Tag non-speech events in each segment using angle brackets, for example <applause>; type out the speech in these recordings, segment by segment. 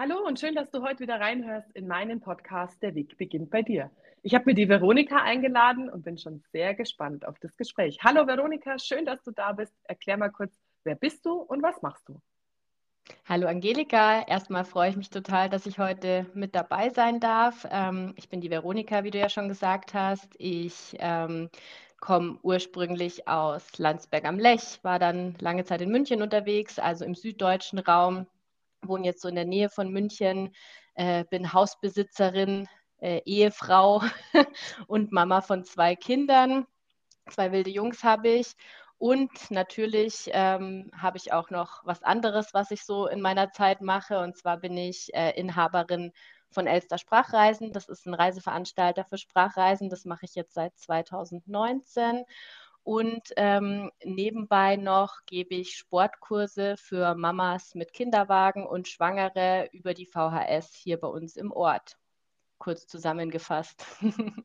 Hallo und schön, dass du heute wieder reinhörst in meinen Podcast Der Weg beginnt bei dir. Ich habe mir die Veronika eingeladen und bin schon sehr gespannt auf das Gespräch. Hallo Veronika, schön, dass du da bist. Erklär mal kurz, wer bist du und was machst du? Hallo Angelika, erstmal freue ich mich total, dass ich heute mit dabei sein darf. Ähm, ich bin die Veronika, wie du ja schon gesagt hast. Ich ähm, komme ursprünglich aus Landsberg am Lech, war dann lange Zeit in München unterwegs, also im süddeutschen Raum wohne jetzt so in der Nähe von München, äh, bin Hausbesitzerin, äh, Ehefrau <laughs> und Mama von zwei Kindern. Zwei wilde Jungs habe ich. Und natürlich ähm, habe ich auch noch was anderes, was ich so in meiner Zeit mache. Und zwar bin ich äh, Inhaberin von Elster Sprachreisen. Das ist ein Reiseveranstalter für Sprachreisen. Das mache ich jetzt seit 2019. Und ähm, nebenbei noch gebe ich Sportkurse für Mamas mit Kinderwagen und Schwangere über die VHS hier bei uns im Ort. Kurz zusammengefasst. <laughs>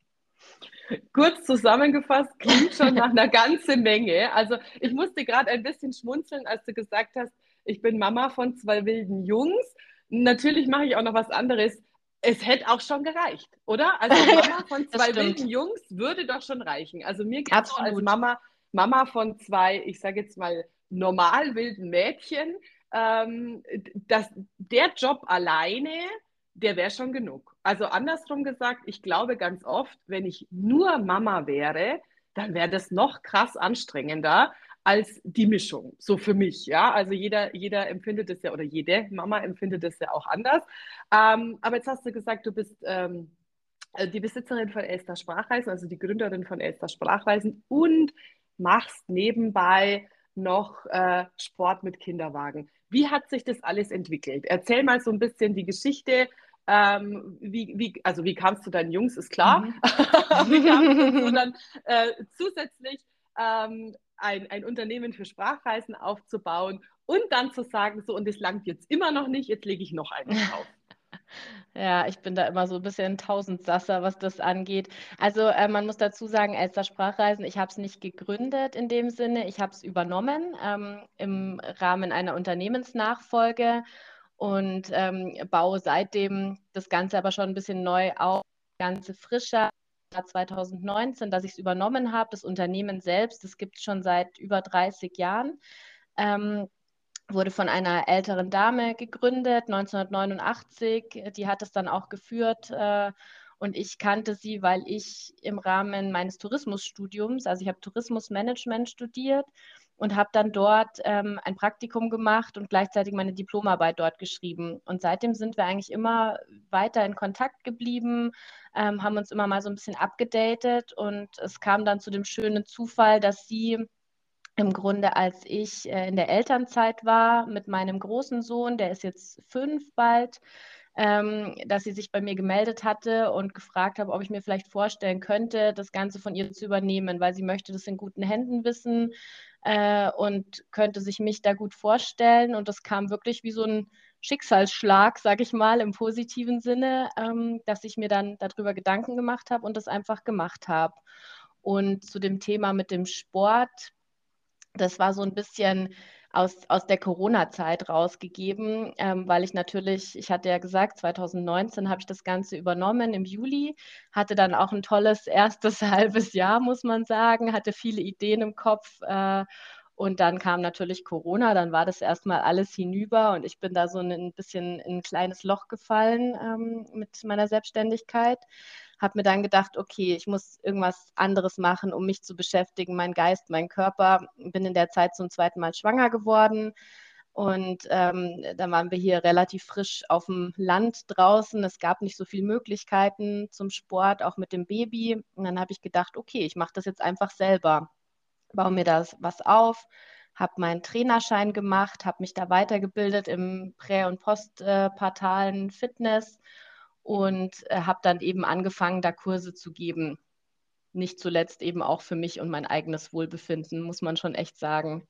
Kurz zusammengefasst klingt schon nach einer ganzen Menge. Also ich musste gerade ein bisschen schmunzeln, als du gesagt hast, ich bin Mama von zwei wilden Jungs. Natürlich mache ich auch noch was anderes es hätte auch schon gereicht, oder? Also <laughs> Mama von zwei wilden Jungs würde doch schon reichen. Also mir geht es als Mama, Mama von zwei, ich sage jetzt mal, normal wilden Mädchen, ähm, dass der Job alleine, der wäre schon genug. Also andersrum gesagt, ich glaube ganz oft, wenn ich nur Mama wäre, dann wäre das noch krass anstrengender als die Mischung, so für mich, ja. Also jeder, jeder empfindet es ja oder jede Mama empfindet es ja auch anders. Ähm, aber jetzt hast du gesagt, du bist ähm, äh, die Besitzerin von Elster Sprachreisen, also die Gründerin von Elster Sprachreisen und machst nebenbei noch äh, Sport mit Kinderwagen. Wie hat sich das alles entwickelt? Erzähl mal so ein bisschen die Geschichte. Ähm, wie, wie, also wie kamst du deinen Jungs, ist klar. Mhm. <laughs> wie kamst du dann äh, zusätzlich ähm, ein, ein Unternehmen für Sprachreisen aufzubauen und dann zu sagen, so und es langt jetzt immer noch nicht, jetzt lege ich noch einen <laughs> drauf. Ja, ich bin da immer so ein bisschen Tausendsasser, was das angeht. Also äh, man muss dazu sagen, Elster Sprachreisen, ich habe es nicht gegründet in dem Sinne, ich habe es übernommen ähm, im Rahmen einer Unternehmensnachfolge und ähm, baue seitdem das Ganze aber schon ein bisschen neu auf, ganze frischer 2019, dass ich es übernommen habe. Das Unternehmen selbst, das gibt es schon seit über 30 Jahren. Ähm, wurde von einer älteren Dame gegründet, 1989. Die hat es dann auch geführt. Äh, und ich kannte sie, weil ich im Rahmen meines Tourismusstudiums, also ich habe Tourismusmanagement studiert und habe dann dort ähm, ein Praktikum gemacht und gleichzeitig meine Diplomarbeit dort geschrieben. Und seitdem sind wir eigentlich immer weiter in Kontakt geblieben, ähm, haben uns immer mal so ein bisschen abgedatet und es kam dann zu dem schönen Zufall, dass sie im Grunde, als ich äh, in der Elternzeit war mit meinem großen Sohn, der ist jetzt fünf bald, ähm, dass sie sich bei mir gemeldet hatte und gefragt habe, ob ich mir vielleicht vorstellen könnte, das Ganze von ihr zu übernehmen, weil sie möchte das in guten Händen wissen äh, und könnte sich mich da gut vorstellen. Und das kam wirklich wie so ein Schicksalsschlag, sage ich mal, im positiven Sinne, ähm, dass ich mir dann darüber Gedanken gemacht habe und das einfach gemacht habe. Und zu dem Thema mit dem Sport, das war so ein bisschen aus, aus der Corona-Zeit rausgegeben, ähm, weil ich natürlich, ich hatte ja gesagt, 2019 habe ich das Ganze übernommen im Juli, hatte dann auch ein tolles <laughs> erstes halbes Jahr, muss man sagen, hatte viele Ideen im Kopf. Äh, und dann kam natürlich Corona, dann war das erstmal alles hinüber und ich bin da so ein bisschen in ein kleines Loch gefallen ähm, mit meiner Selbstständigkeit habe mir dann gedacht, okay, ich muss irgendwas anderes machen, um mich zu beschäftigen, mein Geist, mein Körper. Bin in der Zeit zum zweiten Mal schwanger geworden. Und ähm, dann waren wir hier relativ frisch auf dem Land draußen. Es gab nicht so viele Möglichkeiten zum Sport, auch mit dem Baby. Und dann habe ich gedacht, okay, ich mache das jetzt einfach selber. Baue mir das was auf, habe meinen Trainerschein gemacht, habe mich da weitergebildet im Prä- und Postpartalen Fitness und äh, habe dann eben angefangen, da Kurse zu geben. Nicht zuletzt eben auch für mich und mein eigenes Wohlbefinden, muss man schon echt sagen.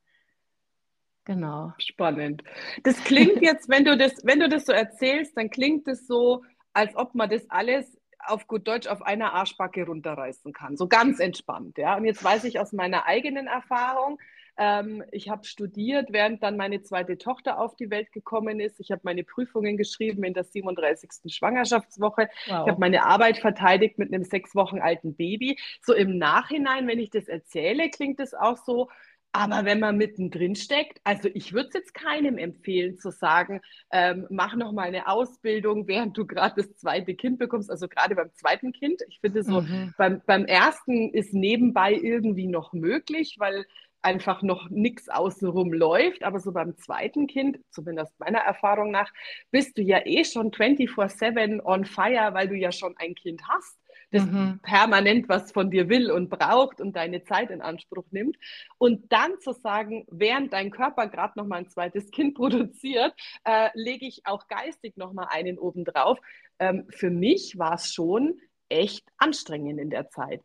Genau. Spannend. Das klingt <laughs> jetzt, wenn du das, wenn du das so erzählst, dann klingt es so, als ob man das alles auf gut Deutsch auf einer Arschbacke runterreißen kann. So ganz entspannt, ja. Und jetzt weiß ich aus meiner eigenen Erfahrung, Ähm, ich habe studiert, während dann meine zweite Tochter auf die Welt gekommen ist. Ich habe meine Prüfungen geschrieben in der 37. Schwangerschaftswoche. Wow. Ich habe meine Arbeit verteidigt mit einem sechs Wochen alten Baby. So im Nachhinein, wenn ich das erzähle, klingt es auch so, aber wenn man mittendrin steckt, also ich würde es jetzt keinem empfehlen zu sagen, ähm, mach noch mal eine Ausbildung, während du gerade das zweite Kind bekommst. Also gerade beim zweiten Kind. Ich finde so, mhm. beim, beim ersten ist nebenbei irgendwie noch möglich, weil einfach noch nichts außenrum läuft. Aber so beim zweiten Kind, zumindest meiner Erfahrung nach, bist du ja eh schon 24-7 on fire, weil du ja schon ein Kind hast das mhm. permanent was von dir will und braucht und deine Zeit in Anspruch nimmt. Und dann zu sagen, während dein Körper gerade noch mal ein zweites Kind <laughs> produziert, äh, lege ich auch geistig noch mal einen oben drauf. Ähm, für mich war es schon echt anstrengend in der Zeit.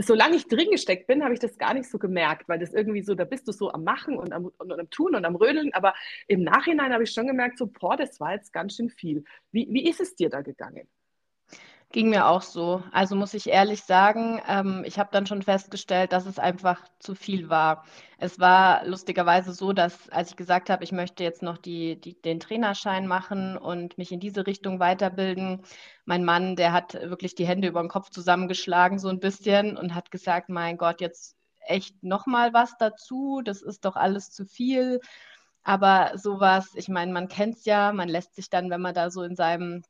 Solange ich drin gesteckt bin, habe ich das gar nicht so gemerkt, weil das irgendwie so, da bist du so am Machen und am, und am Tun und am Rödeln. Aber im Nachhinein habe ich schon gemerkt, so, boah, das war jetzt ganz schön viel. Wie, wie ist es dir da gegangen? Ging mir auch so. Also muss ich ehrlich sagen, ähm, ich habe dann schon festgestellt, dass es einfach zu viel war. Es war lustigerweise so, dass als ich gesagt habe, ich möchte jetzt noch die, die, den Trainerschein machen und mich in diese Richtung weiterbilden, mein Mann, der hat wirklich die Hände über den Kopf zusammengeschlagen so ein bisschen und hat gesagt, mein Gott, jetzt echt noch mal was dazu, das ist doch alles zu viel. Aber sowas, ich meine, man kennt es ja, man lässt sich dann, wenn man da so in seinem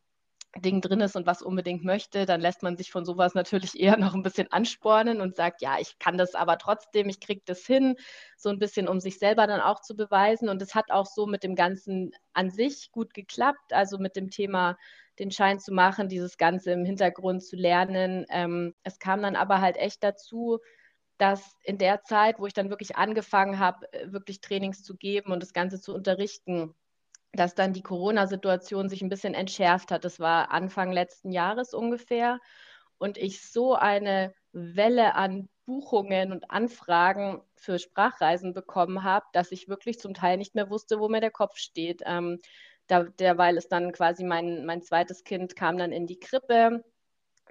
Ding drin ist und was unbedingt möchte, dann lässt man sich von sowas natürlich <laughs> eher noch ein bisschen anspornen und sagt, ja, ich kann das aber trotzdem, ich kriege das hin, so ein bisschen, um sich selber dann auch zu beweisen. Und es hat auch so mit dem Ganzen an sich gut geklappt, also mit dem Thema den Schein zu machen, dieses Ganze im Hintergrund zu lernen. Ähm, es kam dann aber halt echt dazu, dass in der Zeit, wo ich dann wirklich angefangen habe, äh, wirklich Trainings zu geben und das Ganze zu unterrichten, dass dann die Corona-Situation sich ein bisschen entschärft hat. Das war Anfang letzten Jahres ungefähr. Und ich so eine Welle an Buchungen und Anfragen für Sprachreisen bekommen habe, dass ich wirklich zum Teil nicht mehr wusste, wo mir der Kopf steht. Ähm, da, derweil ist dann quasi mein, mein zweites Kind kam dann in die Krippe.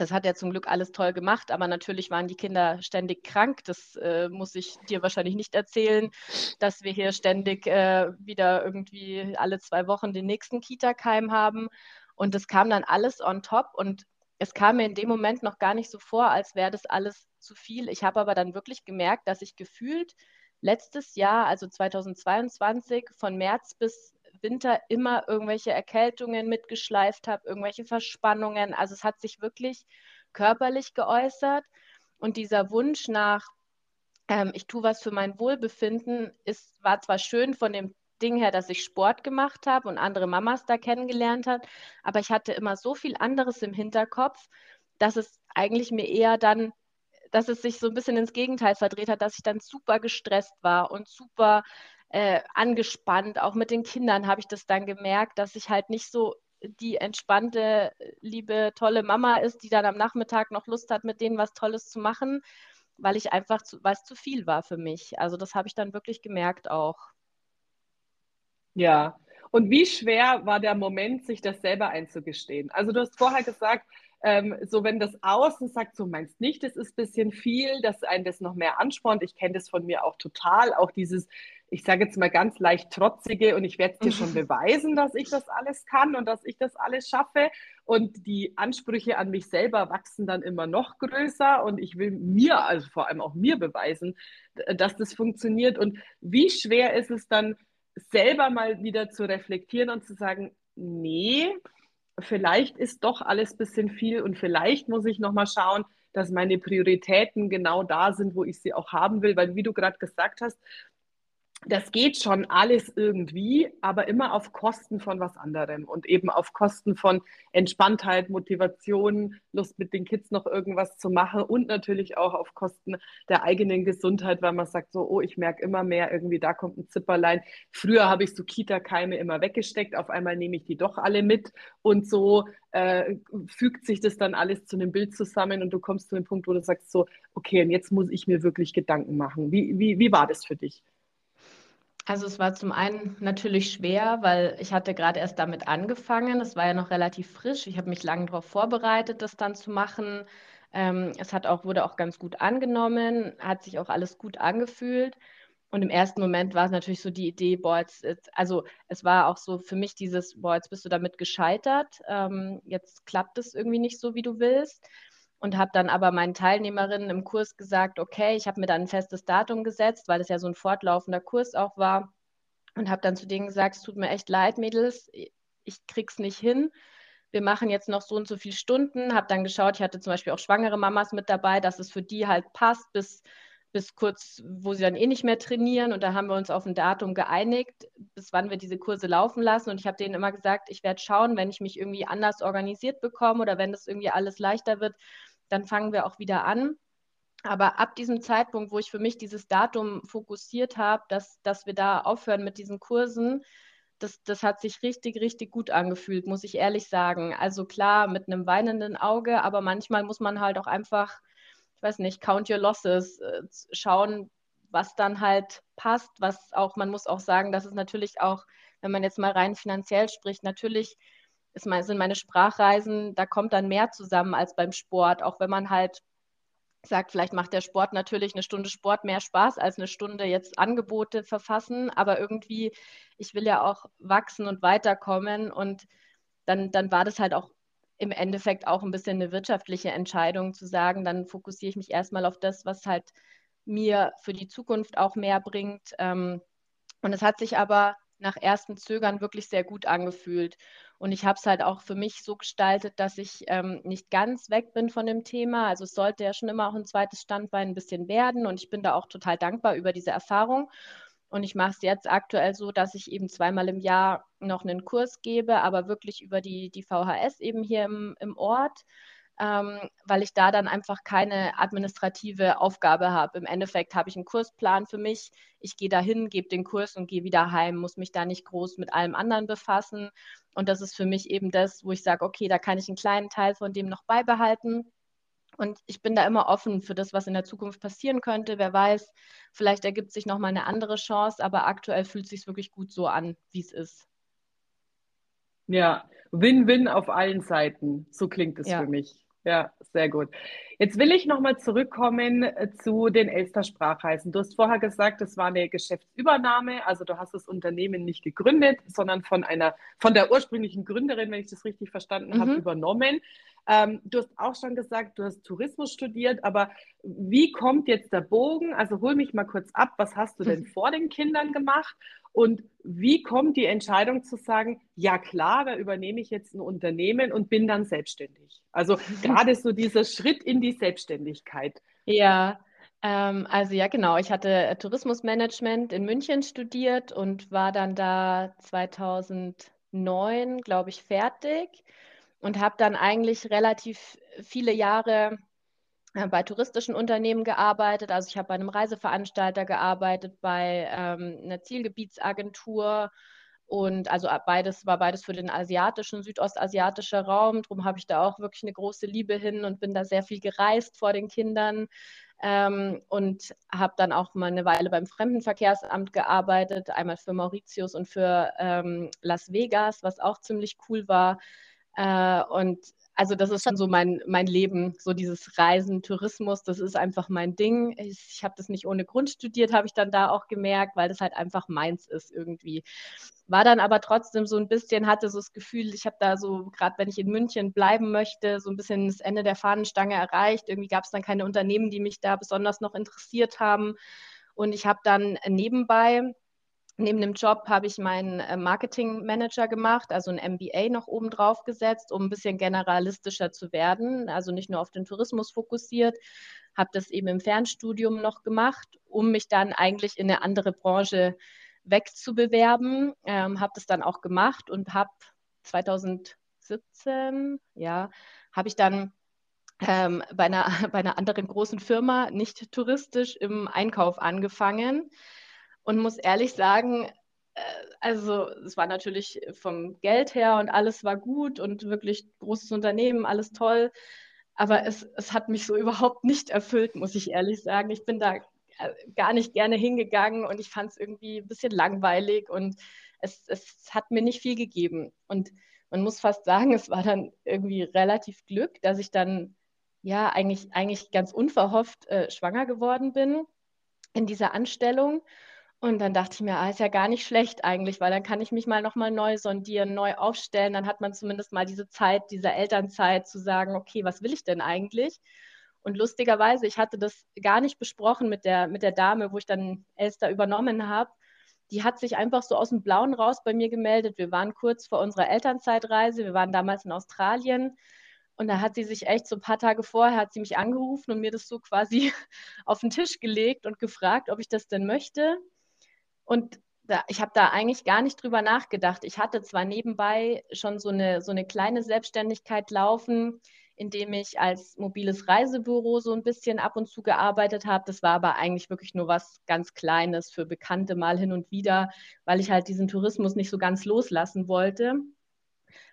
Das hat er zum Glück alles toll gemacht, aber natürlich waren die Kinder ständig krank. Das äh, muss ich dir wahrscheinlich nicht erzählen, dass wir hier ständig äh, wieder irgendwie alle zwei Wochen den nächsten Kita-Keim haben. Und das kam dann alles on top. Und es kam mir in dem Moment noch gar nicht so vor, als wäre das alles zu viel. Ich habe aber dann wirklich gemerkt, dass ich gefühlt letztes Jahr, also 2022, von März bis Winter immer irgendwelche Erkältungen mitgeschleift habe, irgendwelche Verspannungen. Also es hat sich wirklich körperlich geäußert. Und dieser Wunsch nach, ähm, ich tue was für mein Wohlbefinden, ist, war zwar schön von dem Ding her, dass ich Sport gemacht habe und andere Mamas da kennengelernt habe, aber ich hatte immer so viel anderes im Hinterkopf, dass es eigentlich mir eher dann dass es sich so ein bisschen ins Gegenteil verdreht hat, dass ich dann super gestresst war und super äh, angespannt. Auch mit den Kindern habe ich das dann gemerkt, dass ich halt nicht so die entspannte, liebe, tolle Mama ist, die dann am Nachmittag noch Lust hat, mit denen was Tolles zu machen, weil ich einfach, zu, weil es zu viel war für mich. Also das habe ich dann wirklich gemerkt auch. Ja, und wie schwer war der Moment, sich das selber einzugestehen? Also du hast vorher gesagt, ähm, so wenn das Außen sagt, so meinst nicht, das ist ein bisschen viel, dass einen das noch mehr anspornt. Ich kenne das von mir auch total, auch dieses, ich sage jetzt mal ganz leicht trotzige und ich werde dir schon beweisen, dass ich das alles kann und dass ich das alles schaffe. Und die Ansprüche an mich selber wachsen dann immer noch größer und ich will mir, also vor allem auch mir beweisen, dass das funktioniert. Und wie schwer ist es dann, selber mal wieder zu reflektieren und zu sagen, nee, vielleicht ist doch alles ein bisschen viel und vielleicht muss ich nochmal schauen, dass meine Prioritäten genau da sind, wo ich sie auch haben will, weil wie du gerade gesagt hast, das geht schon alles irgendwie, aber immer auf Kosten von was anderem und eben auf Kosten von Entspanntheit, Motivation, Lust mit den Kids noch irgendwas zu machen und natürlich auch auf Kosten der eigenen Gesundheit, weil man sagt so, oh, ich merke immer mehr irgendwie, da kommt ein Zipperlein. Früher habe ich so Kita-Keime immer weggesteckt, auf einmal nehme ich die doch alle mit und so äh, fügt sich das dann alles zu einem Bild zusammen und du kommst zu dem Punkt, wo du sagst so, okay, und jetzt muss ich mir wirklich Gedanken machen. Wie, wie, wie war das für dich? Also es war zum einen natürlich schwer, weil ich hatte gerade erst damit angefangen. Es war ja noch relativ frisch. Ich habe mich lange darauf vorbereitet, das dann zu machen. Ähm, es hat auch, wurde auch ganz gut angenommen, hat sich auch alles gut angefühlt. Und im ersten Moment war es natürlich so die Idee, boah, jetzt, jetzt, also es war auch so für mich dieses, boah, jetzt bist du damit gescheitert, ähm, jetzt klappt es irgendwie nicht so, wie du willst. Und habe dann aber meinen Teilnehmerinnen im Kurs gesagt, okay, ich habe mir dann ein festes Datum gesetzt, weil es ja so ein fortlaufender Kurs auch war. Und habe dann zu denen gesagt, es tut mir echt leid, Mädels, ich krieg's nicht hin. Wir machen jetzt noch so und so viele Stunden. Habe dann geschaut, ich hatte zum Beispiel auch schwangere Mamas mit dabei, dass es für die halt passt, bis bis kurz, wo sie dann eh nicht mehr trainieren. Und da haben wir uns auf ein Datum geeinigt, bis wann wir diese Kurse laufen lassen. Und ich habe denen immer gesagt, ich werde schauen, wenn ich mich irgendwie anders organisiert bekomme oder wenn das irgendwie alles leichter wird, dann fangen wir auch wieder an. Aber ab diesem Zeitpunkt, wo ich für mich dieses Datum fokussiert habe, dass, dass wir da aufhören mit diesen Kursen, das, das hat sich richtig, richtig gut angefühlt, muss ich ehrlich sagen. Also klar, mit einem weinenden Auge, aber manchmal muss man halt auch einfach ich weiß nicht, count your losses, äh, schauen, was dann halt passt, was auch, man muss auch sagen, dass es natürlich auch, wenn man jetzt mal rein finanziell spricht, natürlich ist mein, sind meine Sprachreisen, da kommt dann mehr zusammen als beim Sport, auch wenn man halt sagt, vielleicht macht der Sport natürlich eine Stunde Sport mehr Spaß als eine Stunde jetzt Angebote verfassen, aber irgendwie, ich will ja auch wachsen und weiterkommen und dann, dann war das halt auch im Endeffekt auch ein bisschen eine wirtschaftliche Entscheidung zu sagen, dann fokussiere ich mich erstmal auf das, was halt mir für die Zukunft auch mehr bringt. Ähm, und es hat sich aber nach ersten Zögern wirklich sehr gut angefühlt. Und ich habe es halt auch für mich so gestaltet, dass ich ähm, nicht ganz weg bin von dem Thema. Also es sollte ja schon immer auch ein zweites Standbein ein bisschen werden. Und ich bin da auch total dankbar über diese Erfahrung. Und ich mache es jetzt aktuell so, dass ich eben zweimal im Jahr noch einen Kurs gebe, aber wirklich über die, die VHS eben hier im, im Ort, ähm, weil ich da dann einfach keine administrative Aufgabe habe. Im Endeffekt habe ich einen Kursplan für mich. Ich gehe dahin, gebe den Kurs und gehe wieder heim, muss mich da nicht groß mit allem anderen befassen. Und das ist für mich eben das, wo ich sage, okay, da kann ich einen kleinen Teil von dem noch beibehalten und ich bin da immer offen für das, was in der Zukunft passieren könnte. Wer weiß, vielleicht ergibt sich nochmal eine andere Chance, aber aktuell fühlt es sich wirklich gut so an, wie es ist. Ja, Win-Win auf allen Seiten. So klingt es ja. für mich. Ja, sehr gut. Jetzt will ich nochmal zurückkommen äh, zu den Elster-Sprachreisen. Du hast vorher gesagt, es war eine Geschäftsübernahme, also du hast das Unternehmen nicht gegründet, sondern von einer, von der ursprünglichen Gründerin, wenn ich das richtig verstanden mhm. habe, übernommen. Ähm, du hast auch schon gesagt, du hast Tourismus studiert, aber wie kommt jetzt der Bogen? Also hol mich mal kurz ab, was hast du denn <laughs> vor den Kindern gemacht? Und wie kommt die Entscheidung zu sagen, ja klar, da übernehme ich jetzt ein Unternehmen und bin dann selbstständig? Also <laughs> gerade so dieser Schritt in die Selbstständigkeit. Ja, ähm, also ja, genau. Ich hatte Tourismusmanagement in München studiert und war dann da 2009, glaube ich, fertig und habe dann eigentlich relativ viele Jahre äh, bei touristischen Unternehmen gearbeitet. Also ich habe bei einem Reiseveranstalter gearbeitet, bei ähm, einer Zielgebietsagentur und also äh, beides war beides für den asiatischen, südostasiatischen Raum. Darum habe ich da auch wirklich eine große Liebe hin und bin da sehr viel gereist vor den Kindern. Ähm, und habe dann auch mal eine Weile beim Fremdenverkehrsamt gearbeitet, einmal für Mauritius und für ähm, Las Vegas, was auch ziemlich cool war. Äh, und also das ist schon so mein, mein Leben, so dieses Reisen, Tourismus, das ist einfach mein Ding. Ich, ich habe das nicht ohne Grund studiert, habe ich dann da auch gemerkt, weil das halt einfach meins ist irgendwie. War dann aber trotzdem so ein bisschen, hatte so das Gefühl, ich habe da so, gerade wenn ich in München bleiben möchte, so ein bisschen das Ende der Fahnenstange erreicht. Irgendwie gab es dann keine Unternehmen, die mich da besonders noch interessiert haben. Und ich habe dann nebenbei Neben dem Job habe ich meinen äh, Marketing Manager gemacht, also ein MBA noch oben drauf gesetzt, um ein bisschen generalistischer zu werden, also nicht nur auf den Tourismus fokussiert, habe das eben im Fernstudium noch gemacht, um mich dann eigentlich in eine andere Branche wegzubewerben. Ähm, habe das dann auch gemacht und habe 2017, ja, habe ich dann ähm, bei, einer, <laughs> bei einer anderen großen Firma, nicht touristisch, im Einkauf angefangen und muss ehrlich sagen, äh, also es war natürlich vom Geld her und alles war gut und wirklich großes Unternehmen, alles toll. Aber es, es hat mich so überhaupt nicht erfüllt, muss ich ehrlich sagen. Ich bin da äh, gar nicht gerne hingegangen und ich fand es irgendwie ein bisschen langweilig und es, es hat mir nicht viel gegeben. Und man muss fast sagen, es war dann irgendwie relativ Glück, dass ich dann ja eigentlich, eigentlich ganz unverhofft äh, schwanger geworden bin in dieser Anstellung Und dann dachte ich mir, ah, ist ja gar nicht schlecht eigentlich, weil dann kann ich mich mal nochmal neu sondieren, neu aufstellen. Dann hat man zumindest mal diese Zeit, diese Elternzeit zu sagen, okay, was will ich denn eigentlich? Und lustigerweise, ich hatte das gar nicht besprochen mit der, mit der Dame, wo ich dann Elster übernommen habe. Die hat sich einfach so aus dem Blauen raus bei mir gemeldet. Wir waren kurz vor unserer Elternzeitreise. Wir waren damals in Australien. Und da hat sie sich echt so ein paar Tage vorher, hat sie mich angerufen und mir das so quasi <laughs> auf den Tisch gelegt und gefragt, ob ich das denn möchte. Und da, ich habe da eigentlich gar nicht drüber nachgedacht. Ich hatte zwar nebenbei schon so eine, so eine kleine Selbstständigkeit laufen, indem ich als mobiles Reisebüro so ein bisschen ab und zu gearbeitet habe. Das war aber eigentlich wirklich nur was ganz Kleines für Bekannte mal hin und wieder, weil ich halt diesen Tourismus nicht so ganz loslassen wollte.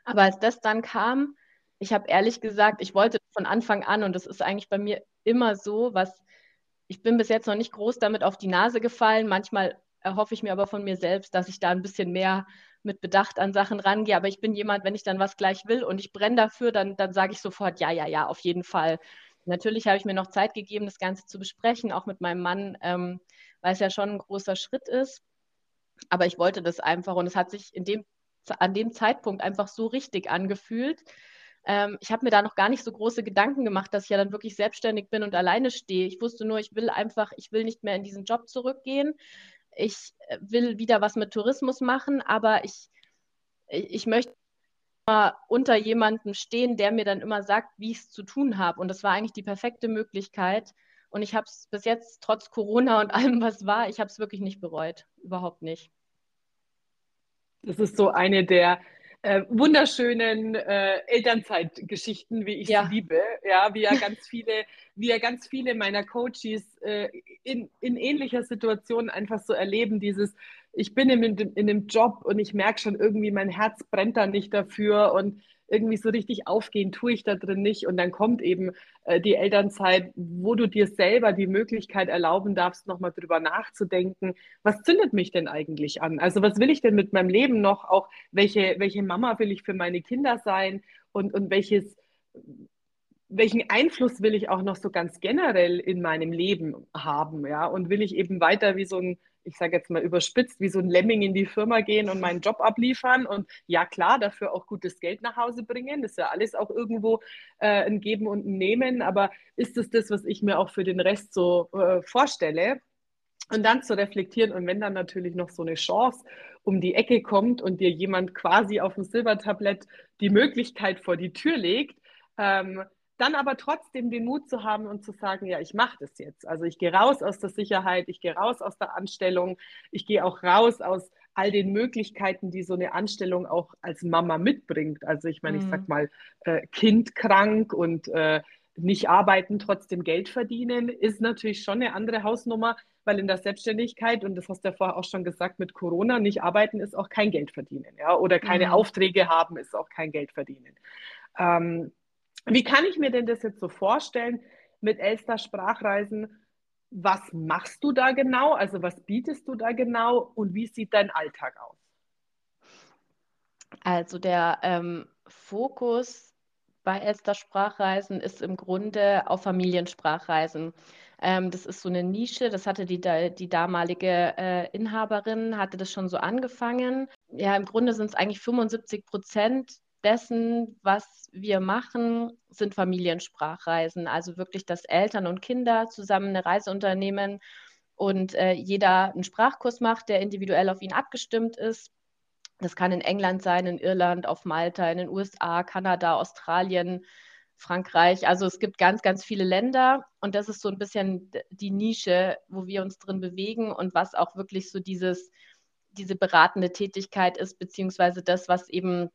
Aber als das dann kam, ich habe ehrlich gesagt, ich wollte von Anfang an, und das ist eigentlich bei mir immer so, was ich bin bis jetzt noch nicht groß damit auf die Nase gefallen. Manchmal erhoffe ich mir aber von mir selbst, dass ich da ein bisschen mehr mit Bedacht an Sachen rangehe. Aber ich bin jemand, wenn ich dann was gleich will und ich brenne dafür, dann, dann sage ich sofort, ja, ja, ja, auf jeden Fall. Natürlich habe ich mir noch Zeit gegeben, das Ganze zu besprechen, auch mit meinem Mann, ähm, weil es ja schon ein großer Schritt ist. Aber ich wollte das einfach und es hat sich in dem, an dem Zeitpunkt einfach so richtig angefühlt. Ähm, ich habe mir da noch gar nicht so große Gedanken gemacht, dass ich ja dann wirklich selbstständig bin und alleine stehe. Ich wusste nur, ich will einfach, ich will nicht mehr in diesen Job zurückgehen ich äh, will wieder was mit Tourismus machen, aber ich, ich möchte unter jemandem stehen, der mir dann immer sagt, wie ich es zu tun habe. Und das war eigentlich die perfekte Möglichkeit. Und ich habe es bis jetzt, trotz Corona und allem, was war, ich habe es wirklich nicht bereut. Überhaupt nicht. Das ist so eine der äh, wunderschönen äh, Elternzeitgeschichten, wie ich ja. sie liebe. Ja, wie ja ganz viele, wie ja ganz viele meiner Coaches äh, in, in ähnlicher Situation einfach so erleben, dieses, ich bin in, in, in dem Job und ich merke schon irgendwie, mein Herz brennt da nicht dafür und irgendwie so richtig aufgehen tue ich da drin nicht. Und dann kommt eben äh, die Elternzeit, wo du dir selber die Möglichkeit erlauben darfst, nochmal drüber nachzudenken, was zündet mich denn eigentlich an? Also was will ich denn mit meinem Leben noch? Auch welche, welche Mama will ich für meine Kinder sein? Und, und welches, welchen Einfluss will ich auch noch so ganz generell in meinem Leben haben? Ja? Und will ich eben weiter wie so ein ich sage jetzt mal überspitzt, wie so ein Lemming in die Firma gehen und meinen Job abliefern und ja klar, dafür auch gutes Geld nach Hause bringen. Das ist ja alles auch irgendwo äh, ein Geben und ein Nehmen, aber ist es das, was ich mir auch für den Rest so äh, vorstelle? Und dann zu reflektieren und wenn dann natürlich noch so eine Chance um die Ecke kommt und dir jemand quasi auf dem Silbertablett die Möglichkeit vor die Tür legt, ähm, dann aber trotzdem den Mut zu haben und zu sagen, ja, ich mache das jetzt. Also ich gehe raus aus der Sicherheit, ich gehe raus aus der Anstellung, ich gehe auch raus aus all den Möglichkeiten, die so eine Anstellung auch als Mama mitbringt. Also ich meine, mhm. ich sag mal, äh, Kind krank und äh, nicht arbeiten, trotzdem Geld verdienen, ist natürlich schon eine andere Hausnummer, weil in der Selbstständigkeit, und das hast du ja vorher auch schon gesagt, mit Corona nicht arbeiten ist auch kein Geld verdienen. Ja? Oder keine mhm. Aufträge haben ist auch kein Geld verdienen. Ähm, wie kann ich mir denn das jetzt so vorstellen mit Elster Sprachreisen? Was machst du da genau? Also was bietest du da genau und wie sieht dein Alltag aus? Also der ähm, Fokus bei Elster Sprachreisen ist im Grunde auf Familiensprachreisen. Ähm, das ist so eine Nische, das hatte die, die damalige äh, Inhaberin, hatte das schon so angefangen. Ja, im Grunde sind es eigentlich 75 Prozent dessen, was wir machen, sind Familiensprachreisen. Also wirklich, dass Eltern und Kinder zusammen eine Reise unternehmen und äh, jeder einen Sprachkurs macht, der individuell auf ihn abgestimmt ist. Das kann in England sein, in Irland, auf Malta, in den USA, Kanada, Australien, Frankreich. Also es gibt ganz, ganz viele Länder und das ist so ein bisschen die Nische, wo wir uns drin bewegen und was auch wirklich so dieses, diese beratende Tätigkeit ist, beziehungsweise das, was eben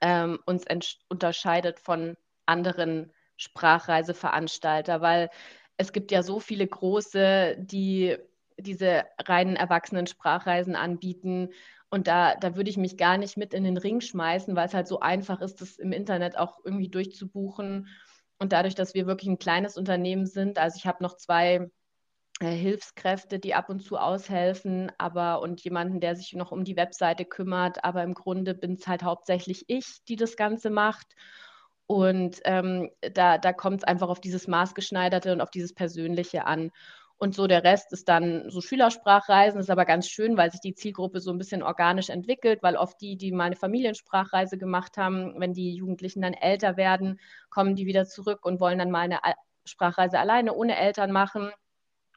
ähm, uns unterscheidet von anderen Sprachreiseveranstalter, weil es gibt ja so viele große, die diese reinen erwachsenen Sprachreisen anbieten. Und da, da würde ich mich gar nicht mit in den Ring schmeißen, weil es halt so einfach ist, das im Internet auch irgendwie durchzubuchen. Und dadurch, dass wir wirklich ein kleines Unternehmen sind, also ich habe noch zwei Hilfskräfte, die ab und zu aushelfen, aber und jemanden, der sich noch um die Webseite kümmert. Aber im Grunde bin es halt hauptsächlich ich, die das Ganze macht. Und ähm, da, da kommt es einfach auf dieses Maßgeschneiderte und auf dieses Persönliche an. Und so der Rest ist dann so Schülersprachreisen, ist aber ganz schön, weil sich die Zielgruppe so ein bisschen organisch entwickelt, weil oft die, die mal eine Familiensprachreise gemacht haben, wenn die Jugendlichen dann älter werden, kommen die wieder zurück und wollen dann mal eine Sprachreise alleine ohne Eltern machen.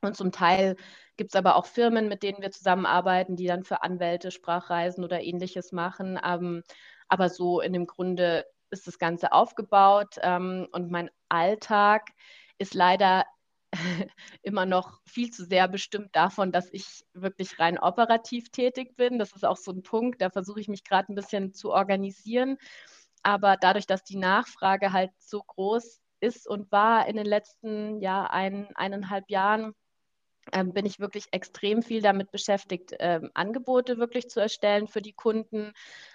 Und zum Teil gibt es aber auch Firmen, mit denen wir zusammenarbeiten, die dann für Anwälte Sprachreisen oder ähnliches machen. Ähm, aber so in dem Grunde ist das Ganze aufgebaut ähm, und mein Alltag ist leider <laughs> immer noch viel zu sehr bestimmt davon, dass ich wirklich rein operativ tätig bin. Das ist auch so ein Punkt, da versuche ich mich gerade ein bisschen zu organisieren. Aber dadurch, dass die Nachfrage halt so groß ist und war in den letzten ja, ein, eineinhalb Jahren, ähm, bin ich wirklich extrem viel damit beschäftigt, ähm, Angebote wirklich zu erstellen für die Kunden.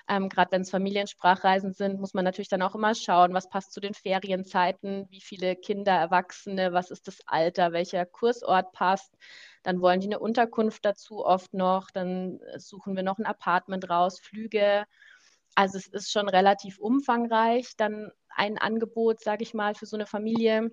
Ähm, Gerade wenn es Familiensprachreisen sind, muss man natürlich dann auch immer schauen, was passt zu den Ferienzeiten, wie viele Kinder, Erwachsene, was ist das Alter, welcher Kursort passt. Dann wollen die eine Unterkunft dazu oft noch, dann äh, suchen wir noch ein Apartment raus, Flüge. Also es ist schon relativ umfangreich, dann ein Angebot, sage ich mal, für so eine Familie.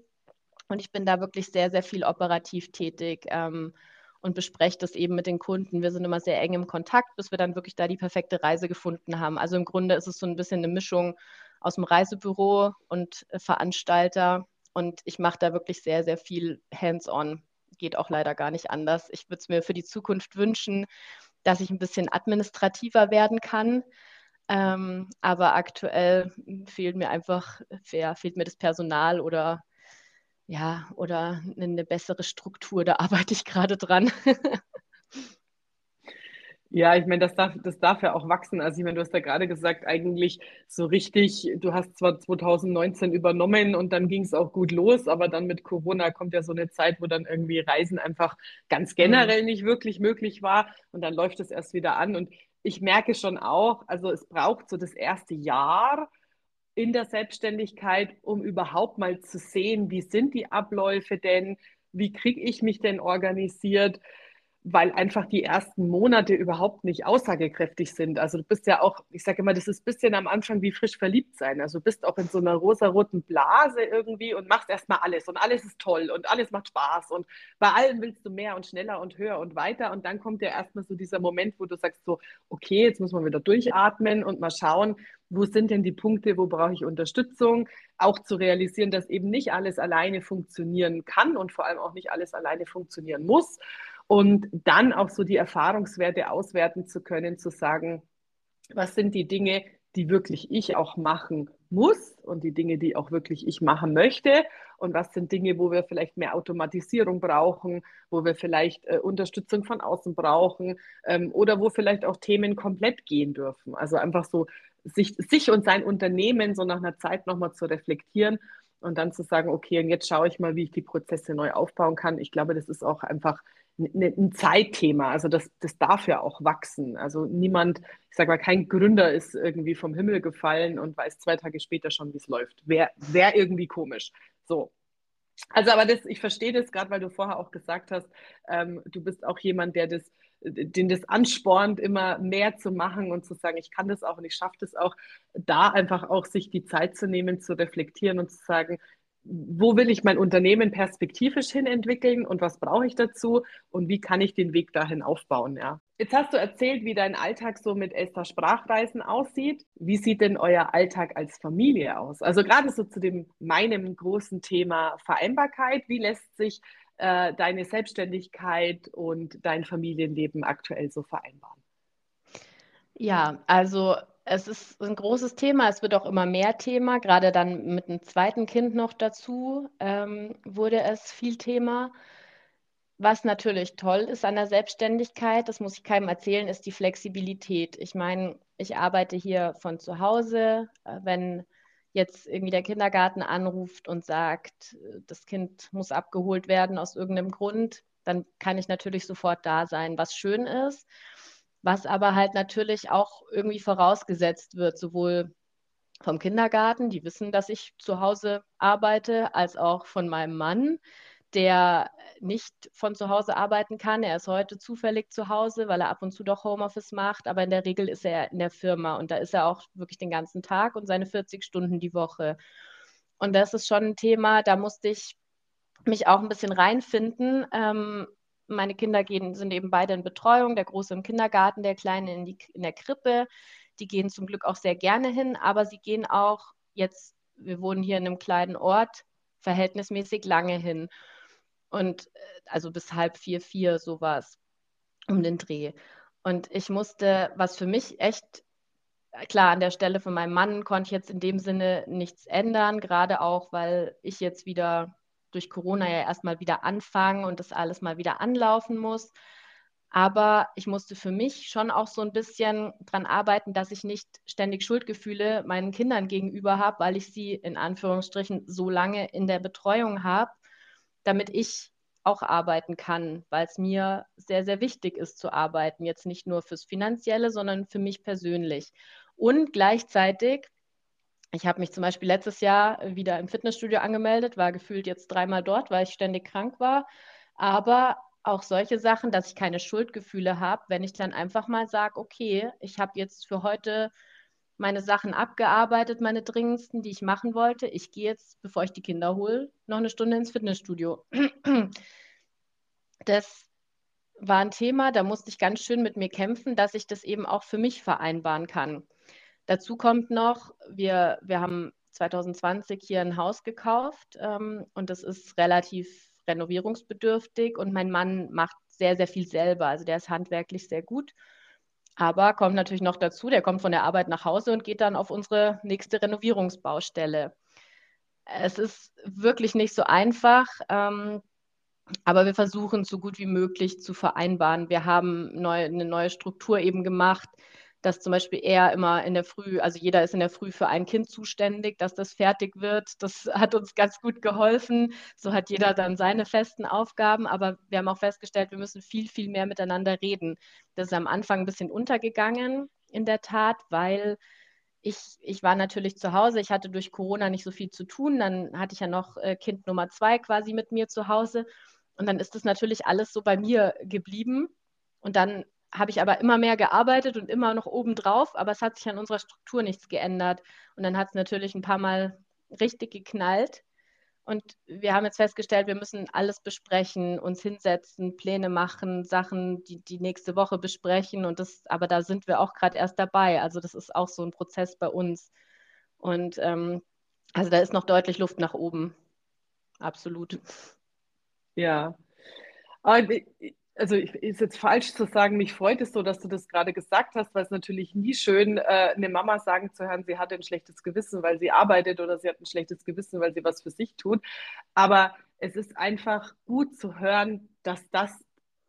Und ich bin da wirklich sehr, sehr viel operativ tätig ähm, und bespreche das eben mit den Kunden. Wir sind immer sehr eng im Kontakt, bis wir dann wirklich da die perfekte Reise gefunden haben. Also im Grunde ist es so ein bisschen eine Mischung aus dem Reisebüro und äh, Veranstalter. Und ich mache da wirklich sehr, sehr viel hands-on. Geht auch leider gar nicht anders. Ich würde es mir für die Zukunft wünschen, dass ich ein bisschen administrativer werden kann. Ähm, aber aktuell fehlt mir einfach, fehlt mir das Personal oder ja, oder eine bessere Struktur, da <laughs> arbeite ich gerade dran. Ja, ich meine, das darf, das darf ja auch wachsen. Also ich meine, du hast ja gerade gesagt, eigentlich so richtig, du hast zwar 2019 übernommen und dann ging es auch gut los, aber dann mit Corona kommt ja so eine Zeit, wo dann irgendwie Reisen einfach ganz generell mhm. nicht wirklich möglich war und dann läuft es erst wieder an. Und ich merke schon auch, also es braucht so das erste Jahr, in der Selbstständigkeit, um überhaupt mal zu sehen, wie sind die Abläufe denn, wie kriege ich mich denn organisiert, weil einfach die ersten Monate überhaupt nicht aussagekräftig sind. Also du bist ja auch, ich sage immer, das ist ein bisschen am Anfang wie frisch verliebt sein. Also du bist auch in so einer rosaroten Blase irgendwie und machst erstmal alles und alles ist toll und alles macht Spaß und bei allen willst du mehr und schneller und höher und weiter und dann kommt ja erstmal so dieser Moment, wo du sagst so, okay, jetzt muss man wieder durchatmen und mal schauen, wo sind denn die Punkte, wo brauche ich Unterstützung, auch zu realisieren, dass eben nicht alles alleine funktionieren kann und vor allem auch nicht alles alleine funktionieren muss. Und dann auch so die Erfahrungswerte auswerten zu können, zu sagen, was sind die Dinge, die wirklich ich auch machen muss und die Dinge, die auch wirklich ich machen möchte und was sind Dinge, wo wir vielleicht mehr Automatisierung brauchen, wo wir vielleicht äh, Unterstützung von außen brauchen ähm, oder wo vielleicht auch Themen komplett gehen dürfen. Also einfach so sich, sich und sein Unternehmen so nach einer Zeit nochmal zu reflektieren und dann zu sagen, okay, und jetzt schaue ich mal, wie ich die Prozesse neu aufbauen kann. Ich glaube, das ist auch einfach ein Zeitthema. Also das, das darf ja auch wachsen. Also niemand, ich sage mal, kein Gründer ist irgendwie vom Himmel gefallen und weiß zwei Tage später schon, wie es läuft. Wäre wär irgendwie komisch. So. Also, aber das, ich verstehe das gerade, weil du vorher auch gesagt hast, ähm, du bist auch jemand, der das, den das anspornt, immer mehr zu machen und zu sagen, ich kann das auch und ich schaffe das auch, da einfach auch sich die Zeit zu nehmen, zu reflektieren und zu sagen, wo will ich mein Unternehmen perspektivisch hin entwickeln und was brauche ich dazu und wie kann ich den Weg dahin aufbauen, ja. Jetzt hast du erzählt, wie dein Alltag so mit Elster Sprachreisen aussieht. Wie sieht denn euer Alltag als Familie aus? Also gerade so zu dem meinem großen Thema Vereinbarkeit, wie lässt sich äh, deine Selbstständigkeit und dein Familienleben aktuell so vereinbaren? Ja, also es ist ein großes Thema, es wird auch immer mehr Thema, gerade dann mit einem zweiten Kind noch dazu ähm, wurde es viel Thema. Was natürlich toll ist an der Selbstständigkeit, das muss ich keinem erzählen, ist die Flexibilität. Ich meine, ich arbeite hier von zu Hause. Äh, wenn jetzt irgendwie der Kindergarten anruft und sagt, das Kind muss abgeholt werden aus irgendeinem Grund, dann kann ich natürlich sofort da sein, was schön ist. Was aber halt natürlich auch irgendwie vorausgesetzt wird, sowohl vom Kindergarten, die wissen, dass ich zu Hause arbeite, als auch von meinem Mann, der nicht von zu Hause arbeiten kann. Er ist heute zufällig zu Hause, weil er ab und zu doch Homeoffice macht, aber in der Regel ist er in der Firma und da ist er auch wirklich den ganzen Tag und seine 40 Stunden die Woche. Und das ist schon ein Thema, da musste ich mich auch ein bisschen reinfinden. Ähm, meine Kinder gehen, sind eben beide in Betreuung, der Große im Kindergarten, der Kleine in, die, in der Krippe. Die gehen zum Glück auch sehr gerne hin, aber sie gehen auch jetzt, wir wohnen hier in einem kleinen Ort, verhältnismäßig lange hin. Und äh, also bis halb vier, vier, sowas um den Dreh. Und ich musste, was für mich echt, klar, an der Stelle von meinem Mann konnte ich jetzt in dem Sinne nichts ändern, gerade auch, weil ich jetzt wieder durch Corona ja erstmal wieder anfangen und das alles mal wieder anlaufen muss. Aber ich musste für mich schon auch so ein bisschen daran arbeiten, dass ich nicht ständig Schuldgefühle meinen Kindern gegenüber habe, weil ich sie in Anführungsstrichen so lange in der Betreuung habe, damit ich auch arbeiten kann, weil es mir sehr, sehr wichtig ist zu arbeiten. Jetzt nicht nur fürs Finanzielle, sondern für mich persönlich. Und gleichzeitig ich habe mich zum Beispiel letztes Jahr wieder im Fitnessstudio angemeldet, war gefühlt jetzt dreimal dort, weil ich ständig krank war. Aber auch solche Sachen, dass ich keine Schuldgefühle habe, wenn ich dann einfach mal sage, okay, ich habe jetzt für heute meine Sachen abgearbeitet, meine dringendsten, die ich machen wollte. Ich gehe jetzt, bevor ich die Kinder hole, noch eine Stunde ins Fitnessstudio. <clears throat> Das war ein Thema, da musste ich ganz schön mit mir kämpfen, dass ich das eben auch für mich vereinbaren kann. Dazu kommt noch, wir, wir haben 2020 hier ein Haus gekauft ähm, und das ist relativ renovierungsbedürftig und mein Mann macht sehr, sehr viel selber. Also der ist handwerklich sehr gut. Aber kommt natürlich noch dazu, der kommt von der Arbeit nach Hause und geht dann auf unsere nächste Renovierungsbaustelle. Es ist wirklich nicht so einfach, ähm, aber wir versuchen so gut wie möglich zu vereinbaren. Wir haben neu, eine neue Struktur eben gemacht, dass zum Beispiel er immer in der Früh, also jeder ist in der Früh für ein Kind zuständig, dass das fertig wird. Das hat uns ganz gut geholfen. So hat jeder dann seine festen Aufgaben, aber wir haben auch festgestellt, wir müssen viel, viel mehr miteinander reden. Das ist am Anfang ein bisschen untergegangen, in der Tat, weil ich, ich war natürlich zu Hause, ich hatte durch Corona nicht so viel zu tun, dann hatte ich ja noch äh, Kind Nummer zwei quasi mit mir zu Hause und dann ist das natürlich alles so bei mir geblieben. Und dann habe ich aber immer mehr gearbeitet und immer noch obendrauf, aber es hat sich an unserer Struktur nichts geändert. Und dann hat es natürlich ein paar Mal richtig geknallt. Und wir haben jetzt festgestellt, wir müssen alles besprechen, uns hinsetzen, Pläne machen, Sachen, die die nächste Woche besprechen. Und das, aber da sind wir auch gerade erst dabei. Also das ist auch so ein Prozess bei uns. Und ähm, also da ist noch deutlich Luft nach oben. Absolut. Ja. Also ist jetzt falsch zu sagen, mich freut es so, dass du das gerade gesagt hast, weil es natürlich nie schön, äh, eine Mama sagen zu hören, sie hatte ein schlechtes Gewissen, weil sie arbeitet oder sie hat ein schlechtes Gewissen, weil sie was für sich tut. Aber es ist einfach gut zu hören, dass das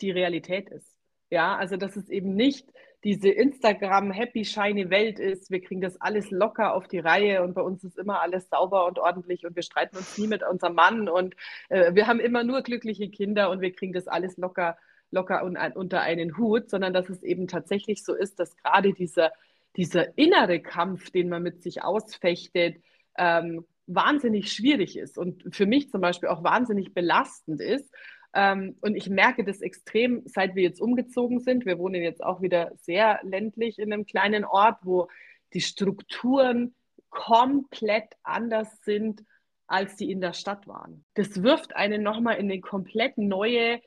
die Realität ist. Ja, also dass es eben nicht diese Instagram happy shiny Welt ist. Wir kriegen das alles locker auf die Reihe und bei uns ist immer alles sauber und ordentlich und wir streiten uns nie mit unserem Mann und äh, wir haben immer nur glückliche Kinder und wir kriegen das alles locker locker un unter einen Hut, sondern dass es eben tatsächlich so ist, dass gerade dieser, dieser innere Kampf, den man mit sich ausfechtet, ähm, wahnsinnig schwierig ist und für mich zum Beispiel auch wahnsinnig belastend ist. Ähm, und ich merke das extrem, seit wir jetzt umgezogen sind. Wir wohnen jetzt auch wieder sehr ländlich in einem kleinen Ort, wo die Strukturen komplett anders sind, als die in der Stadt waren. Das wirft einen nochmal in eine komplett neue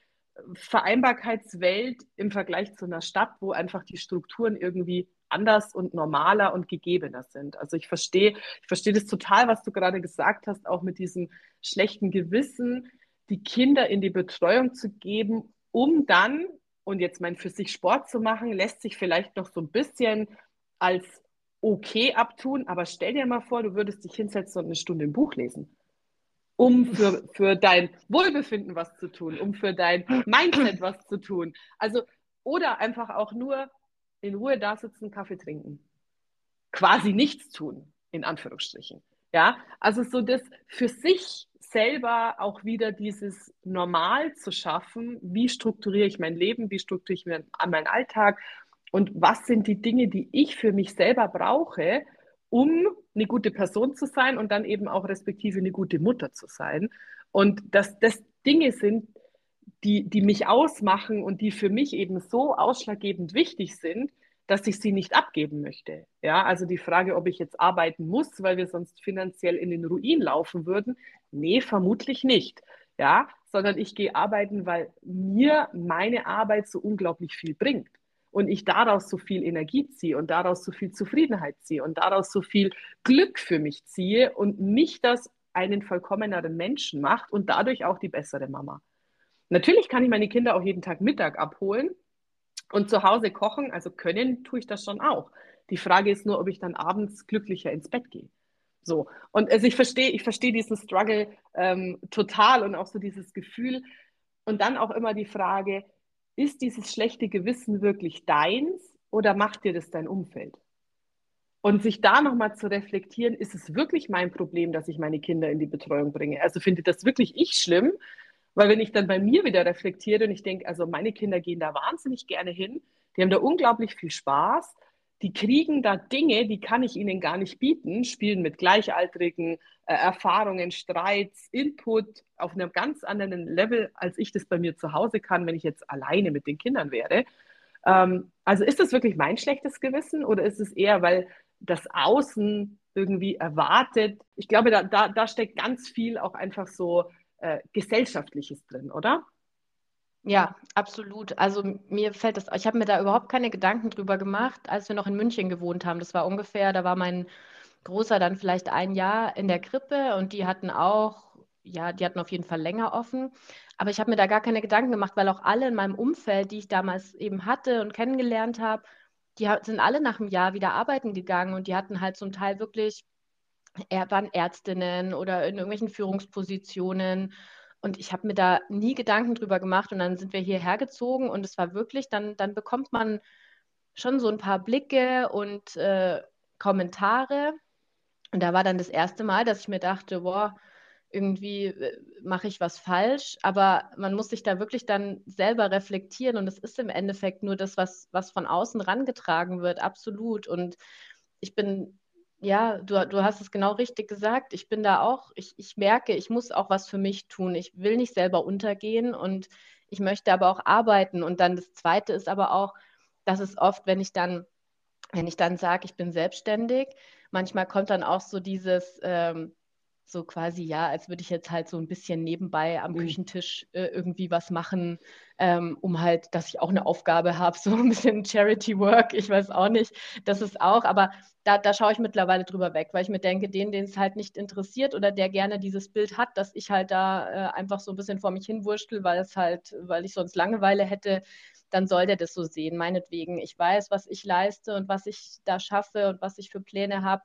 Vereinbarkeitswelt im Vergleich zu einer Stadt, wo einfach die Strukturen irgendwie anders und normaler und gegebener sind. Also ich verstehe, ich verstehe das total, was du gerade gesagt hast, auch mit diesem schlechten Gewissen, die Kinder in die Betreuung zu geben, um dann, und jetzt mein für sich Sport zu machen, lässt sich vielleicht noch so ein bisschen als okay abtun, aber stell dir mal vor, du würdest dich hinsetzen und eine Stunde ein Buch lesen um für, für dein Wohlbefinden was zu tun, um für dein Mindset was zu tun. Also, oder einfach auch nur in Ruhe da sitzen, Kaffee trinken. Quasi nichts tun, in Anführungsstrichen. Ja, also so das für sich selber auch wieder dieses Normal zu schaffen. Wie strukturiere ich mein Leben? Wie strukturiere ich meinen Alltag? Und was sind die Dinge, die ich für mich selber brauche, um eine gute Person zu sein und dann eben auch respektive eine gute Mutter zu sein. Und dass das Dinge sind, die, die mich ausmachen und die für mich eben so ausschlaggebend wichtig sind, dass ich sie nicht abgeben möchte. Ja, also die Frage, ob ich jetzt arbeiten muss, weil wir sonst finanziell in den Ruin laufen würden, nee, vermutlich nicht. ja, sondern ich gehe arbeiten, weil mir meine Arbeit so unglaublich viel bringt und ich daraus so viel Energie ziehe und daraus so viel Zufriedenheit ziehe und daraus so viel Glück für mich ziehe und mich das einen vollkommeneren Menschen macht und dadurch auch die bessere Mama. Natürlich kann ich meine Kinder auch jeden Tag Mittag abholen und zu Hause kochen, also können tue ich das schon auch. Die Frage ist nur, ob ich dann abends glücklicher ins Bett gehe. So. Und also ich verstehe, ich verstehe diesen Struggle ähm, total und auch so dieses Gefühl. Und dann auch immer die Frage, ist dieses schlechte Gewissen wirklich deins oder macht dir das dein Umfeld? Und sich da nochmal zu reflektieren, ist es wirklich mein Problem, dass ich meine Kinder in die Betreuung bringe? Also finde das wirklich ich schlimm? Weil wenn ich dann bei mir wieder reflektiere und ich denke, also meine Kinder gehen da wahnsinnig gerne hin, die haben da unglaublich viel Spaß, die kriegen da Dinge, die kann ich ihnen gar nicht bieten, spielen mit Gleichaltrigen, äh, Erfahrungen, Streits, Input auf einem ganz anderen Level, als ich das bei mir zu Hause kann, wenn ich jetzt alleine mit den Kindern wäre. Ähm, also ist das wirklich mein schlechtes Gewissen oder ist es eher, weil das Außen irgendwie erwartet? Ich glaube, da, da, da steckt ganz viel auch einfach so äh, Gesellschaftliches drin, oder? Ja, absolut. Also mir fällt das, ich habe mir da überhaupt keine Gedanken drüber gemacht, als wir noch in München gewohnt haben. Das war ungefähr, da war mein Großer dann vielleicht ein Jahr in der Krippe und die hatten auch, ja, die hatten auf jeden Fall länger offen. Aber ich habe mir da gar keine Gedanken gemacht, weil auch alle in meinem Umfeld, die ich damals eben hatte und kennengelernt habe, die sind alle nach einem Jahr wieder arbeiten gegangen und die hatten halt zum Teil wirklich, waren Ärztinnen oder in irgendwelchen Führungspositionen und ich habe mir da nie Gedanken drüber gemacht und dann sind wir hierher gezogen und es war wirklich, dann, dann bekommt man schon so ein paar Blicke und äh, Kommentare. Und da war dann das erste Mal, dass ich mir dachte, boah, irgendwie äh, mache ich was falsch, aber man muss sich da wirklich dann selber reflektieren und es ist im Endeffekt nur das, was, was von außen rangetragen wird, absolut. Und ich bin ja, du, du hast es genau richtig gesagt. Ich bin da auch, ich, ich merke, ich muss auch was für mich tun. Ich will nicht selber untergehen und ich möchte aber auch arbeiten. Und dann das Zweite ist aber auch, dass es oft, wenn ich dann, wenn ich dann sage, ich bin selbstständig, manchmal kommt dann auch so dieses, ähm, so quasi, ja, als würde ich jetzt halt so ein bisschen nebenbei am mhm. Küchentisch äh, irgendwie was machen, ähm, um halt, dass ich auch eine Aufgabe habe, <laughs> so ein bisschen Charity Work, ich weiß auch nicht, das ist auch, aber da, da schaue ich mittlerweile drüber weg, weil ich mir denke, den, den es halt nicht interessiert oder der gerne dieses Bild hat, dass ich halt da äh, einfach so ein bisschen vor mich hinwurschtel, weil es halt, weil ich sonst Langeweile hätte, dann soll der das so sehen, meinetwegen. Ich weiß, was ich leiste und was ich da schaffe und was ich für Pläne habe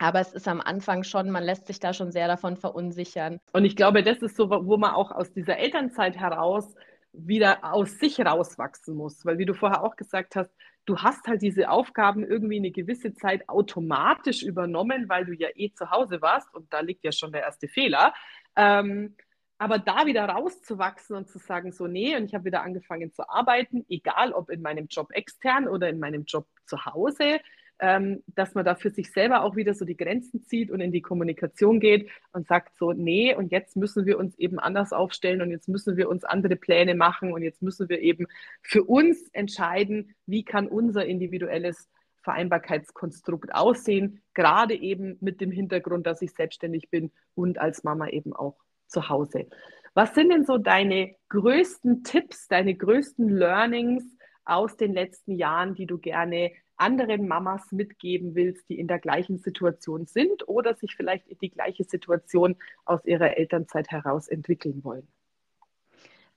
aber es ist am Anfang schon, man lässt sich da schon sehr davon verunsichern. Und ich glaube, das ist so, wo man auch aus dieser Elternzeit heraus wieder aus sich rauswachsen muss. Weil wie du vorher auch gesagt hast, du hast halt diese Aufgaben irgendwie eine gewisse Zeit automatisch übernommen, weil du ja eh zu Hause warst und da liegt ja schon der erste Fehler. Ähm, aber da wieder rauszuwachsen und zu sagen, so, nee, und ich habe wieder angefangen zu arbeiten, egal ob in meinem Job extern oder in meinem Job zu Hause, ähm, dass man da für sich selber auch wieder so die Grenzen zieht und in die Kommunikation geht und sagt so, nee, und jetzt müssen wir uns eben anders aufstellen und jetzt müssen wir uns andere Pläne machen und jetzt müssen wir eben für uns entscheiden, wie kann unser individuelles Vereinbarkeitskonstrukt aussehen, gerade eben mit dem Hintergrund, dass ich selbstständig bin und als Mama eben auch zu Hause. Was sind denn so deine größten Tipps, deine größten Learnings aus den letzten Jahren, die du gerne anderen Mamas mitgeben willst, die in der gleichen Situation sind oder sich vielleicht in die gleiche Situation aus ihrer Elternzeit heraus entwickeln wollen?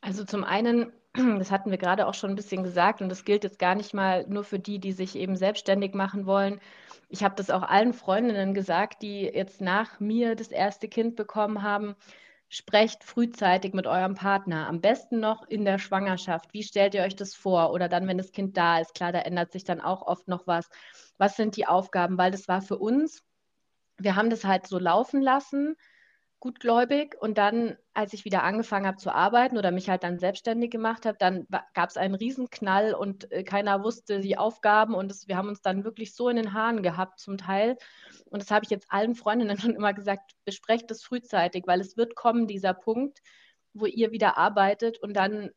Also zum einen, <clears throat> das hatten wir gerade auch schon ein bisschen gesagt und das gilt jetzt gar nicht mal nur für die, die sich eben selbstständig machen wollen. Ich habe das auch allen Freundinnen gesagt, die jetzt nach mir das erste Kind bekommen haben Sprecht frühzeitig mit eurem Partner, am besten noch in der Schwangerschaft. Wie stellt ihr euch das vor? Oder dann, wenn das Kind da ist, klar, da ändert sich dann auch oft noch was. Was sind die Aufgaben? Weil das war für uns, wir haben das halt so laufen lassen gutgläubig. Und dann, als ich wieder angefangen habe zu arbeiten oder mich halt dann selbstständig gemacht habe, dann gab es einen Riesenknall und äh, keiner wusste die Aufgaben und das, wir haben uns dann wirklich so in den Haaren gehabt zum Teil. Und das habe ich jetzt allen Freundinnen <laughs> schon immer gesagt, besprecht das frühzeitig, weil es wird kommen, dieser Punkt, wo ihr wieder arbeitet und dann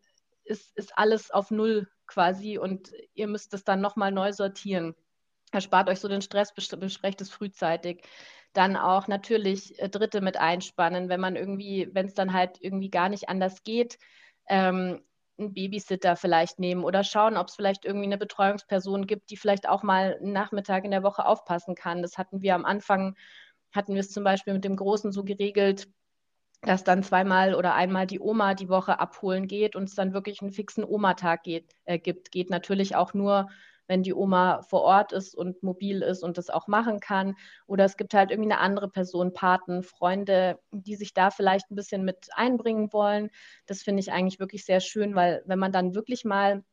ist, ist alles auf Null quasi und ihr müsst es dann nochmal neu sortieren. Erspart euch so den Stress, besprecht es frühzeitig. Dann auch natürlich äh, Dritte mit einspannen, wenn man irgendwie, wenn es dann halt irgendwie gar nicht anders geht, ähm, einen Babysitter vielleicht nehmen oder schauen, ob es vielleicht irgendwie eine Betreuungsperson gibt, die vielleicht auch mal einen Nachmittag in der Woche aufpassen kann. Das hatten wir am Anfang, hatten wir es zum Beispiel mit dem Großen so geregelt, dass dann zweimal oder einmal die Oma die Woche abholen geht und es dann wirklich einen fixen Oma-Tag geht, äh, gibt. Geht natürlich auch nur, wenn die Oma vor Ort ist und mobil ist und das auch machen kann. Oder es gibt halt irgendwie eine andere Person, Paten, Freunde, die sich da vielleicht ein bisschen mit einbringen wollen. Das finde ich eigentlich wirklich sehr schön, weil wenn man dann wirklich mal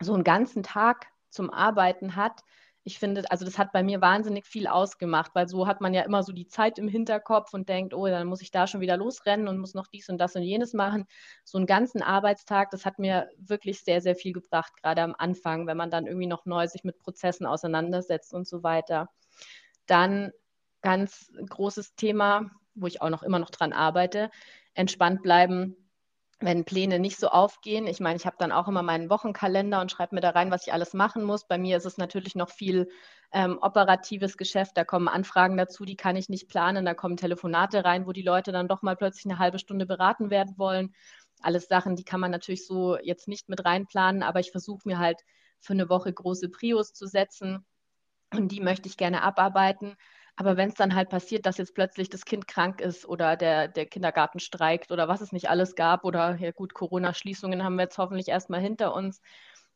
so einen ganzen Tag zum Arbeiten hat, ich finde, also das hat bei mir wahnsinnig viel ausgemacht, weil so hat man ja immer so die Zeit im Hinterkopf und denkt, oh, dann muss ich da schon wieder losrennen und muss noch dies und das und jenes machen. So einen ganzen Arbeitstag, das hat mir wirklich sehr, sehr viel gebracht, gerade am Anfang, wenn man dann irgendwie noch neu sich mit Prozessen auseinandersetzt und so weiter. Dann ganz großes Thema, wo ich auch noch immer noch dran arbeite, entspannt bleiben, wenn Pläne nicht so aufgehen. Ich meine, ich habe dann auch immer meinen Wochenkalender und schreibe mir da rein, was ich alles machen muss. Bei mir ist es natürlich noch viel ähm, operatives Geschäft. Da kommen Anfragen dazu, die kann ich nicht planen. Da kommen Telefonate rein, wo die Leute dann doch mal plötzlich eine halbe Stunde beraten werden wollen. Alles Sachen, die kann man natürlich so jetzt nicht mit reinplanen, aber ich versuche mir halt für eine Woche große Prios zu setzen und die möchte ich gerne abarbeiten. Aber wenn es dann halt passiert, dass jetzt plötzlich das Kind krank ist oder der, der Kindergarten streikt oder was es nicht alles gab oder ja gut, Corona-Schließungen haben wir jetzt hoffentlich erstmal hinter uns,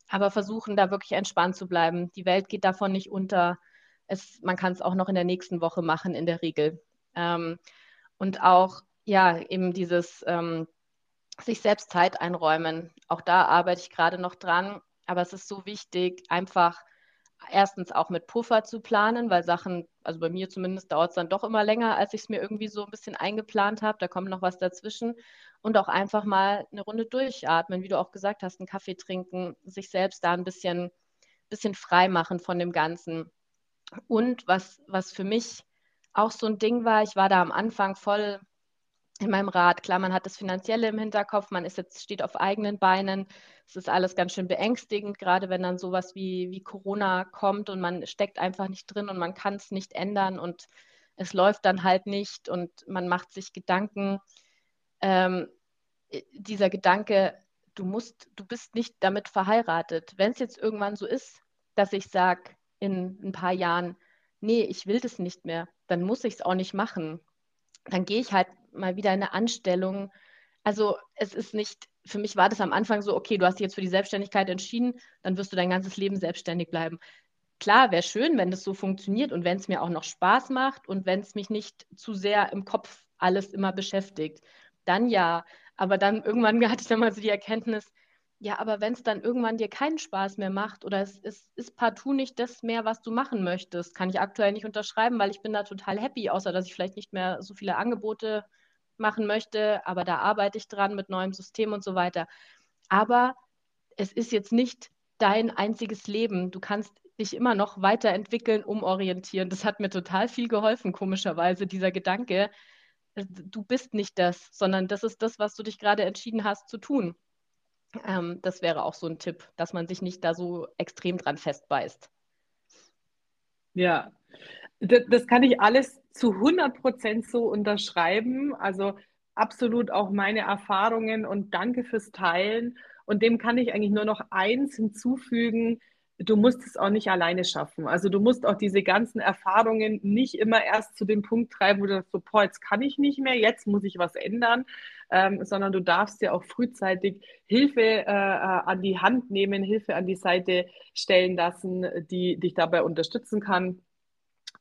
aber versuchen da wirklich entspannt zu bleiben. Die Welt geht davon nicht unter. Es, man kann es auch noch in der nächsten Woche machen, in der Regel. Ähm, und auch, ja, eben dieses ähm, sich selbst Zeit einräumen. Auch da arbeite ich gerade noch dran. Aber es ist so wichtig, einfach erstens auch mit Puffer zu planen, weil Sachen, also bei mir zumindest dauert es dann doch immer länger, als ich es mir irgendwie so ein bisschen eingeplant habe. Da kommt noch was dazwischen. Und auch einfach mal eine Runde durchatmen, wie du auch gesagt hast, einen Kaffee trinken, sich selbst da ein bisschen, bisschen frei machen von dem Ganzen. Und was, was für mich auch so ein Ding war, ich war da am Anfang voll in meinem Rat. Klar, man hat das Finanzielle im Hinterkopf, man ist jetzt, steht auf eigenen Beinen. Es ist alles ganz schön beängstigend, gerade wenn dann sowas wie, wie Corona kommt und man steckt einfach nicht drin und man kann es nicht ändern und es läuft dann halt nicht und man macht sich Gedanken. Ähm, dieser Gedanke, du musst, du bist nicht damit verheiratet. Wenn es jetzt irgendwann so ist, dass ich sage in ein paar Jahren, nee, ich will das nicht mehr, dann muss ich es auch nicht machen. Dann gehe ich halt mal wieder eine Anstellung. Also es ist nicht, für mich war das am Anfang so, okay, du hast dich jetzt für die Selbstständigkeit entschieden, dann wirst du dein ganzes Leben selbstständig bleiben. Klar, wäre schön, wenn das so funktioniert und wenn es mir auch noch Spaß macht und wenn es mich nicht zu sehr im Kopf alles immer beschäftigt. Dann ja. Aber dann irgendwann <laughs> hatte ich dann mal so die Erkenntnis, ja, aber wenn es dann irgendwann dir keinen Spaß mehr macht oder es, es ist partout nicht das mehr, was du machen möchtest, kann ich aktuell nicht unterschreiben, weil ich bin da total happy, außer dass ich vielleicht nicht mehr so viele Angebote machen möchte, aber da arbeite ich dran mit neuem System und so weiter. Aber es ist jetzt nicht dein einziges Leben. Du kannst dich immer noch weiterentwickeln, umorientieren. Das hat mir total viel geholfen, komischerweise, dieser Gedanke. Du bist nicht das, sondern das ist das, was du dich gerade entschieden hast zu tun. Ähm, das wäre auch so ein Tipp, dass man sich nicht da so extrem dran festbeißt. Ja, das, kann ich alles zu 100 Prozent so unterschreiben. Also absolut auch meine Erfahrungen und danke fürs Teilen. Und dem kann ich eigentlich nur noch eins hinzufügen. Du musst es auch nicht alleine schaffen. Also du musst auch diese ganzen Erfahrungen nicht immer erst zu dem Punkt treiben, wo du sagst, so, boah, jetzt kann ich nicht mehr, jetzt muss ich was ändern, ähm, sondern du darfst dir auch frühzeitig Hilfe äh, äh an die Hand nehmen, Hilfe an die Seite stellen lassen, die dich dabei unterstützen kann.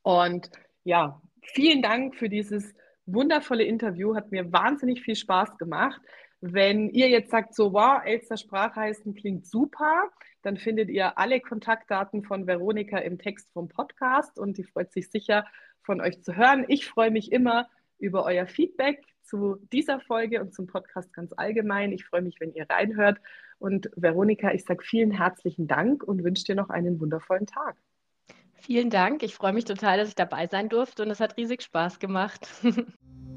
Und ja, vielen Dank für dieses wundervolle Interview. Hat mir wahnsinnig viel Spaß gemacht. Wenn ihr jetzt sagt, so, wow, Elster Sprachreisen klingt super, dann findet ihr alle Kontaktdaten von Veronika im Text vom Podcast und die freut sich sicher, von euch zu hören. Ich freue mich immer über euer Feedback zu dieser Folge und zum Podcast ganz allgemein. Ich freue mich, wenn ihr reinhört. Und Veronika, ich sage vielen herzlichen Dank und wünsche dir noch einen wundervollen Tag. Vielen Dank. Ich freue mich total, dass ich dabei sein durfte und es hat riesig Spaß gemacht. <laughs>